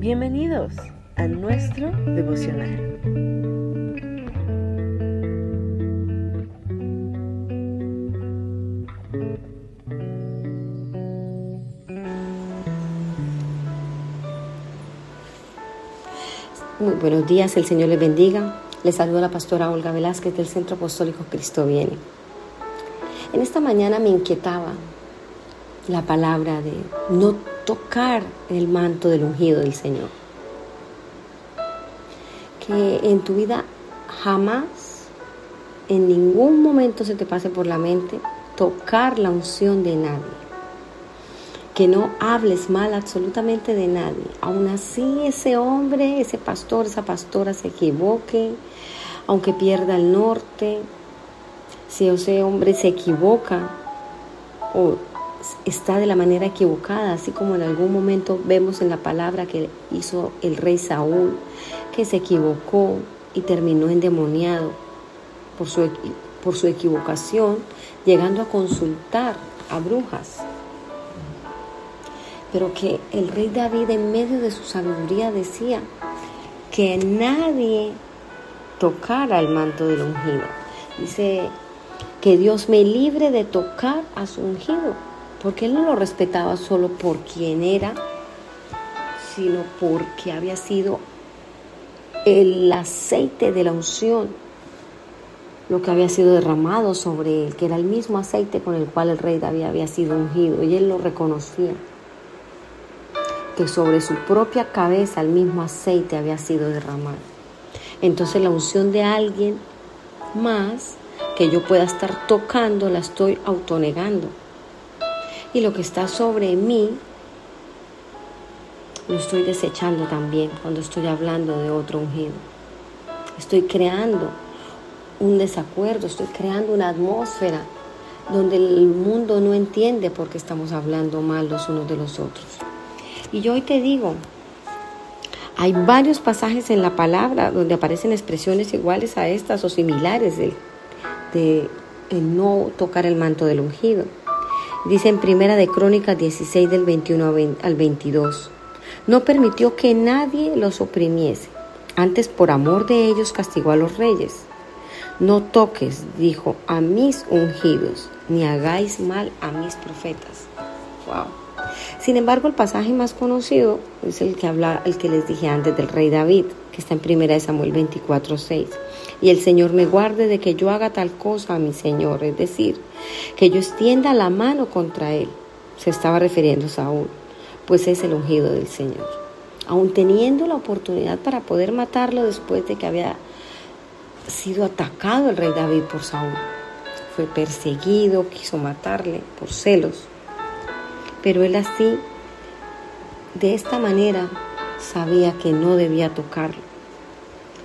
Bienvenidos a nuestro devocional. Muy buenos días, el Señor les bendiga. Les saluda la pastora Olga Velázquez del Centro Apostólico Cristo Viene. En esta mañana me inquietaba la palabra de no tocar el manto del ungido del Señor. Que en tu vida jamás, en ningún momento se te pase por la mente tocar la unción de nadie. Que no hables mal absolutamente de nadie. Aún así ese hombre, ese pastor, esa pastora se equivoque, aunque pierda el norte, si ese hombre se equivoca o está de la manera equivocada, así como en algún momento vemos en la palabra que hizo el rey Saúl, que se equivocó y terminó endemoniado por su, por su equivocación, llegando a consultar a brujas. Pero que el rey David en medio de su sabiduría decía que nadie tocara el manto del ungido. Dice que Dios me libre de tocar a su ungido porque él no lo respetaba solo por quien era, sino porque había sido el aceite de la unción, lo que había sido derramado sobre él, que era el mismo aceite con el cual el rey David había sido ungido, y él lo reconocía, que sobre su propia cabeza el mismo aceite había sido derramado. Entonces la unción de alguien más que yo pueda estar tocando la estoy autonegando y lo que está sobre mí lo estoy desechando también cuando estoy hablando de otro ungido. Estoy creando un desacuerdo, estoy creando una atmósfera donde el mundo no entiende por qué estamos hablando mal los unos de los otros. Y yo hoy te digo, hay varios pasajes en la palabra donde aparecen expresiones iguales a estas o similares de, de, no tocar el manto del ungido. Dice en Primera de Crónicas 16 del 21 al 22. No permitió que nadie los oprimiese. Antes por amor de ellos castigó a los reyes. No toques, dijo, a mis ungidos, ni hagáis mal a mis profetas. Wow. Sin embargo, el pasaje más conocido es el que habla, el que les dije antes del rey David, que está en Primera de Samuel 24, 6 y el Señor me guarde de que yo haga tal cosa a mi Señor, es decir, que yo extienda la mano contra él. Se estaba refiriendo Saúl, pues es el ungido del Señor. Aun teniendo la oportunidad para poder matarlo después de que había sido atacado el rey David por Saúl. Fue perseguido, quiso matarle por celos. Pero él así, de esta manera, sabía que no debía tocarlo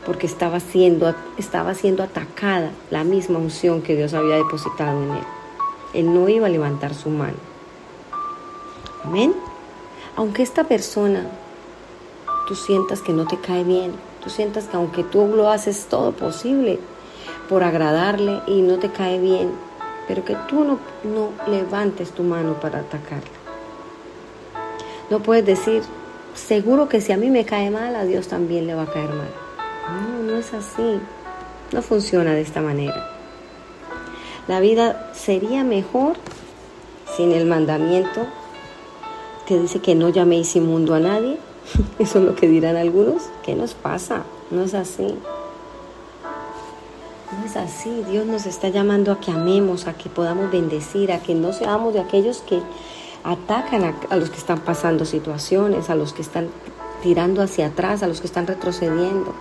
porque estaba siendo, estaba siendo atacada la misma unción que Dios había depositado en él. Él no iba a levantar su mano. Amén. Aunque esta persona tú sientas que no te cae bien, tú sientas que aunque tú lo haces todo posible por agradarle y no te cae bien, pero que tú no, no levantes tu mano para atacarla. No puedes decir, seguro que si a mí me cae mal, a Dios también le va a caer mal. No, es así. No funciona de esta manera. La vida sería mejor sin el mandamiento que dice que no llaméis inmundo a nadie. Eso es lo que dirán algunos. ¿Qué nos pasa? No es así. No es así. Dios nos está llamando a que amemos, a que podamos bendecir, a que no seamos de aquellos que atacan a, a los que están pasando situaciones, a los que están tirando hacia atrás, a los que están retrocediendo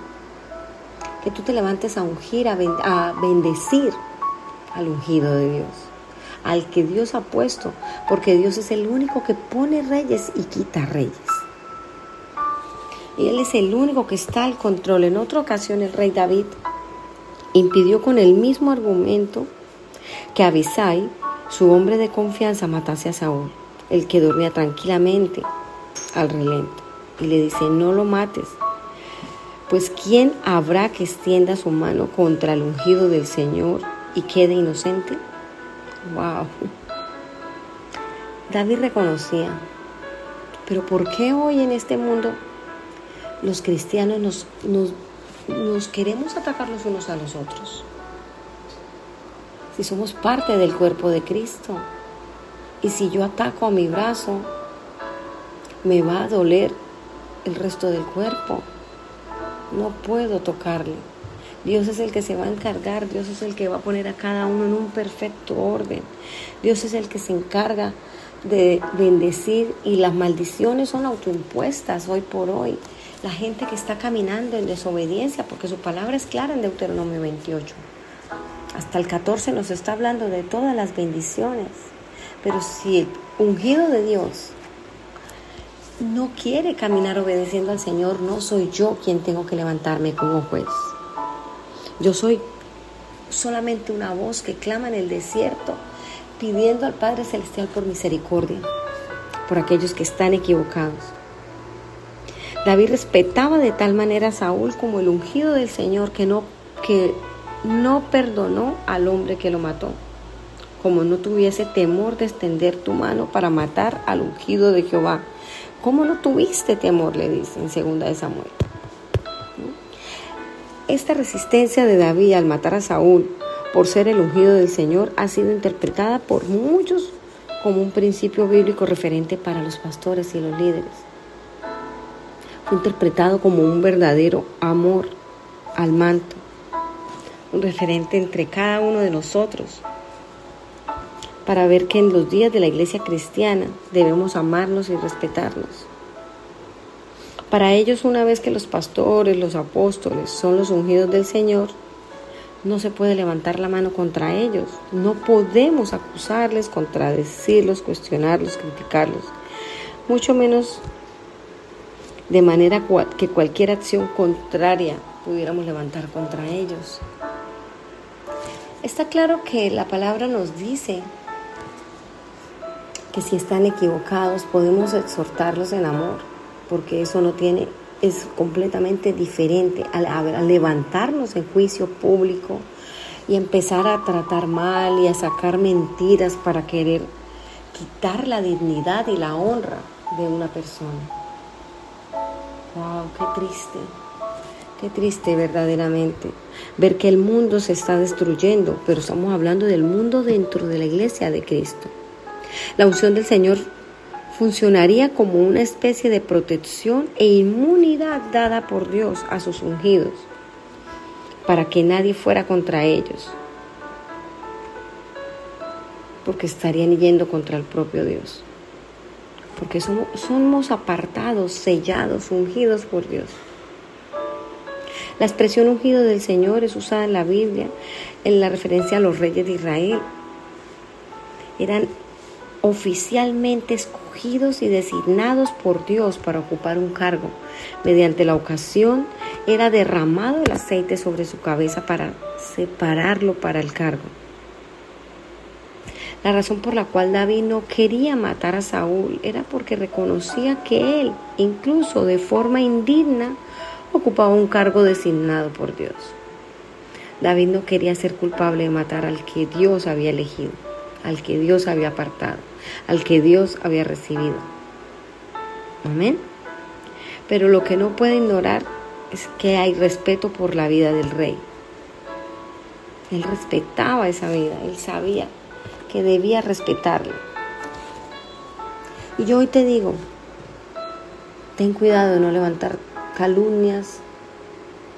que tú te levantes a ungir, a, bendecir al ungido de Dios, al que Dios ha puesto, porque Dios es el único que pone reyes y quita reyes. Y Él es el único que está al control. En otra ocasión el rey David impidió con el mismo argumento que Abisai, su hombre de confianza, matase a Saúl, el que dormía tranquilamente al relento. Y le dice, no lo mates, pues ¿quién habrá que extienda su mano contra el ungido del Señor y quede inocente? Wow. David reconocía, pero ¿por qué hoy en este mundo los cristianos nos, nos, nos queremos atacar los unos a los otros. Si somos parte del cuerpo de Cristo. Y si yo ataco a mi brazo, me va a doler el resto del cuerpo. No puedo tocarle. Dios es el que se va a encargar, Dios es el que va a poner a cada uno en un perfecto orden. Dios es el que se encarga de bendecir y las maldiciones son autoimpuestas hoy por hoy. La gente que está caminando en desobediencia, porque su palabra es clara en Deuteronomio 28. Hasta el 14 nos está hablando de todas las bendiciones. Pero si el ungido de Dios no quiere caminar obedeciendo al Señor, no soy yo quien tengo que levantarme como juez. Yo soy solamente una voz que clama en el desierto pidiendo al Padre Celestial por misericordia, por aquellos que están equivocados. David respetaba de tal manera a Saúl como el ungido del Señor que no, que no perdonó al hombre que lo mató, como no tuviese temor de extender tu mano para matar al ungido de Jehová. ¿Cómo no tuviste temor? le dice en segunda de Samuel. Esta resistencia de David al matar a Saúl por ser el ungido del Señor ha sido interpretada por muchos como un principio bíblico referente para los pastores y los líderes. Fue interpretado como un verdadero amor al manto, un referente entre cada uno de nosotros, para ver que en los días de la iglesia cristiana debemos amarnos y respetarnos. Para ellos, una vez que los pastores, los apóstoles son los ungidos del Señor, no se puede levantar la mano contra ellos. No podemos acusarles, contradecirlos, cuestionarlos, criticarlos. Mucho menos de manera que cualquier acción contraria pudiéramos levantar contra ellos. Está claro que la palabra nos dice que si están equivocados podemos exhortarlos en amor porque eso no tiene, es completamente diferente al, levantarnos en juicio público y empezar a tratar mal y a sacar mentiras para querer quitar la dignidad y la honra de una persona. Wow, qué triste. Qué triste verdaderamente ver que el mundo se está destruyendo, pero estamos hablando del mundo dentro de la iglesia de Cristo. La unción del Señor funcionaría como una especie de protección e inmunidad dada por Dios a sus ungidos, para que nadie fuera contra ellos, porque estarían yendo contra el propio Dios, porque somos, apartados, sellados, ungidos por Dios. La expresión ungido del Señor es usada en la Biblia en la referencia a los reyes de Israel. Eran oficialmente escogidos y designados por Dios para ocupar un cargo. Mediante la ocasión era derramado el aceite sobre su cabeza para separarlo para el cargo. La razón por la cual David no quería matar a Saúl era porque reconocía que él, incluso de forma indigna, ocupaba un cargo designado por Dios. David no quería ser culpable de matar al que Dios había elegido, al que Dios había apartado al que Dios había recibido. Amén. Pero lo que no puede ignorar es que hay respeto por la vida del rey. Él respetaba esa vida, él sabía que debía respetarla. Y yo hoy te digo, ten cuidado de no levantar calumnias,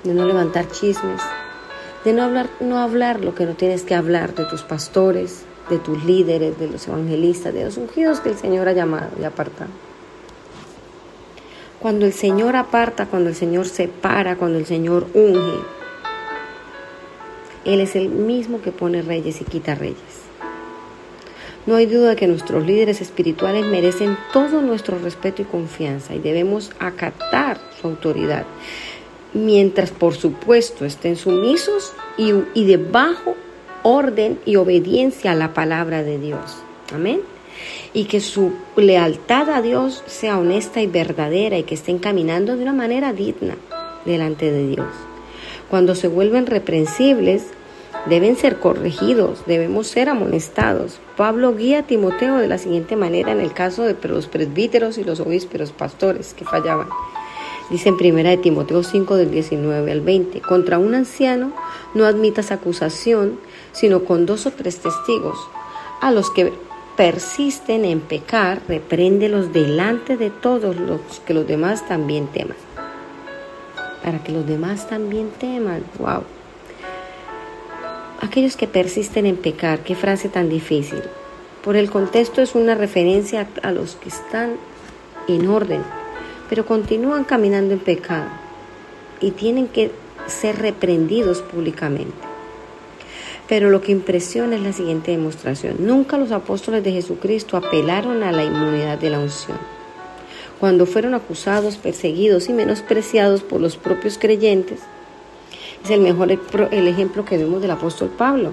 de no levantar chismes, de no hablar, no hablar lo que no tienes que hablar de tus pastores, de tus líderes, de los evangelistas, de los ungidos que el Señor ha llamado y apartado. Cuando el Señor aparta, cuando el Señor separa, cuando el Señor unge, Él es el mismo que pone reyes y quita reyes. No hay duda de que nuestros líderes espirituales merecen todo nuestro respeto y confianza y debemos acatar su autoridad, mientras por supuesto estén sumisos y, y debajo orden y obediencia a la palabra de Dios. Amén. Y que su lealtad a Dios sea honesta y verdadera y que estén caminando de una manera digna delante de Dios. Cuando se vuelven reprensibles, deben ser corregidos, debemos ser amonestados. Pablo guía a Timoteo de la siguiente manera en el caso de los presbíteros y los obísperos pastores que fallaban. Dice en primera de Timoteo 5 del 19 al 20, contra un anciano no admitas acusación, sino con dos o tres testigos. A los que persisten en pecar, repréndelos delante de todos los que los demás también teman. Para que los demás también teman. Wow. Aquellos que persisten en pecar, qué frase tan difícil. Por el contexto es una referencia a los que están en orden, pero continúan caminando en pecado y tienen que ser reprendidos públicamente. Pero lo que impresiona es la siguiente demostración. Nunca los apóstoles de Jesucristo apelaron a la inmunidad de la unción. Cuando fueron acusados, perseguidos y menospreciados por los propios creyentes, es el mejor el ejemplo que vemos del apóstol Pablo,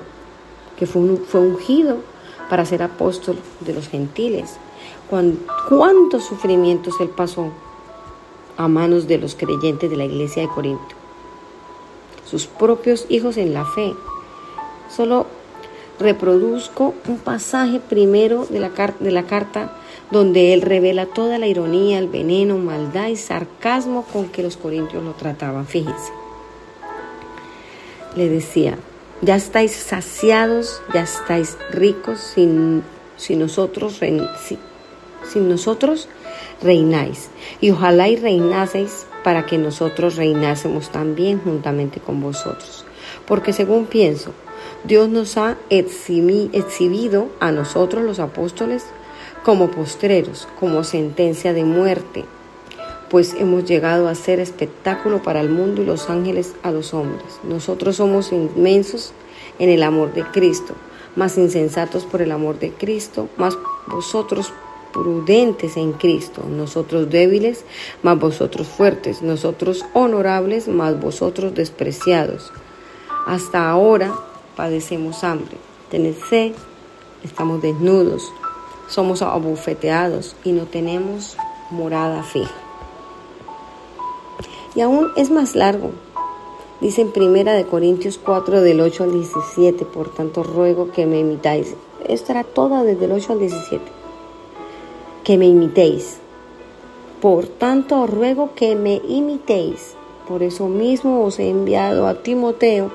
que fue, fue ungido para ser apóstol de los gentiles. ¿Cuántos sufrimientos él pasó a manos de los creyentes de la iglesia de Corinto. Sus propios hijos en la fe. Solo reproduzco un pasaje primero de la, de la carta donde él revela toda la ironía, el veneno, maldad y sarcasmo con que los corintios lo trataban. Fíjense. Le decía, ya estáis saciados, ya estáis ricos sin, sin nosotros, sin nosotros reináis. Y ojalá y reinaseis para que nosotros reinásemos también juntamente con vosotros. Porque según pienso, Dios nos ha exhibido a nosotros los apóstoles como postreros, como sentencia de muerte, pues hemos llegado a ser espectáculo para el mundo y los ángeles a los hombres. Nosotros somos inmensos en el amor de Cristo, más insensatos por el amor de Cristo, más vosotros prudentes en Cristo, nosotros débiles, mas vosotros fuertes, nosotros honorables, mas vosotros despreciados. Hasta ahora padecemos hambre, tened sed, estamos desnudos, somos abufeteados y no tenemos morada fija. Y aún es más largo. Dice en Primera de Corintios 4 del 8 al 17, por tanto ruego que me imitáis. Esto era todo desde el 8 al 17 que me imitéis. Por tanto, os ruego que me imitéis. Por eso mismo os he enviado a Timoteo,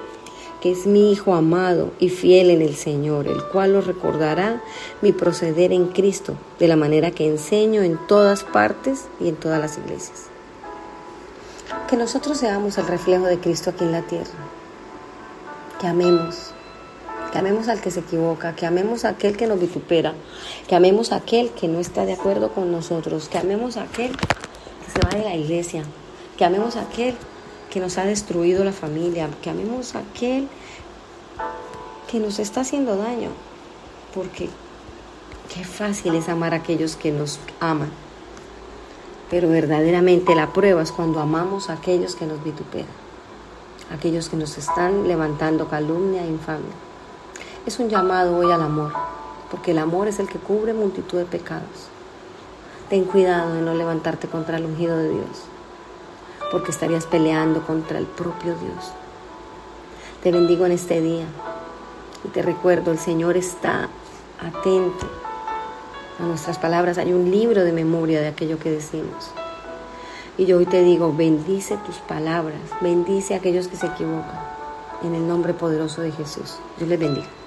que es mi hijo amado y fiel en el Señor, el cual os recordará mi proceder en Cristo, de la manera que enseño en todas partes y en todas las iglesias. Que nosotros seamos el reflejo de Cristo aquí en la tierra. Que amemos, que amemos al que se equivoca, que amemos a aquel que nos vitupera, que amemos a aquel que no está de acuerdo con nosotros, que amemos a aquel que se va de la iglesia, que amemos a aquel que nos ha destruido la familia, que amemos a aquel que nos está haciendo daño, porque qué fácil es amar a aquellos que nos aman. Pero verdaderamente la prueba es cuando amamos a aquellos que nos vituperan, aquellos que nos están levantando calumnia e infamia. Es un llamado hoy al amor, porque el amor es el que cubre multitud de pecados. Ten cuidado de no levantarte contra el ungido de Dios, porque estarías peleando contra el propio Dios. Te bendigo en este día y te recuerdo, el Señor está atento a nuestras palabras. Hay un libro de memoria de aquello que decimos. Y yo hoy te digo, bendice tus palabras, bendice a aquellos que se equivocan. En el nombre poderoso de Jesús. Dios les bendiga.